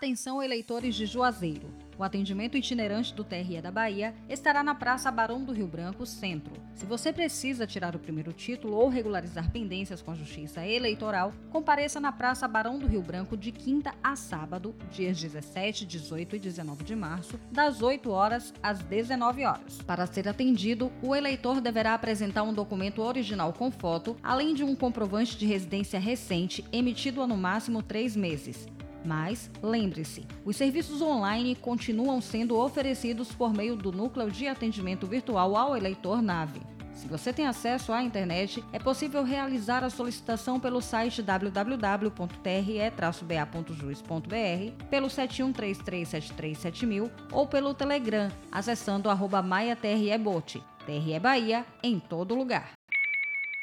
Atenção, eleitores de Juazeiro. O atendimento itinerante do TRE da Bahia estará na Praça Barão do Rio Branco, Centro. Se você precisa tirar o primeiro título ou regularizar pendências com a Justiça Eleitoral, compareça na Praça Barão do Rio Branco de quinta a sábado, dias 17, 18 e 19 de março, das 8 horas às 19 horas. Para ser atendido, o eleitor deverá apresentar um documento original com foto, além de um comprovante de residência recente emitido há no máximo três meses. Mas, lembre-se, os serviços online continuam sendo oferecidos por meio do Núcleo de Atendimento Virtual ao Eleitor NAVE. Se você tem acesso à internet, é possível realizar a solicitação pelo site www.tre-ba.juiz.br, pelo 7133737000 ou pelo Telegram, acessando arroba MaiaTREBot. TRE Bahia em todo lugar.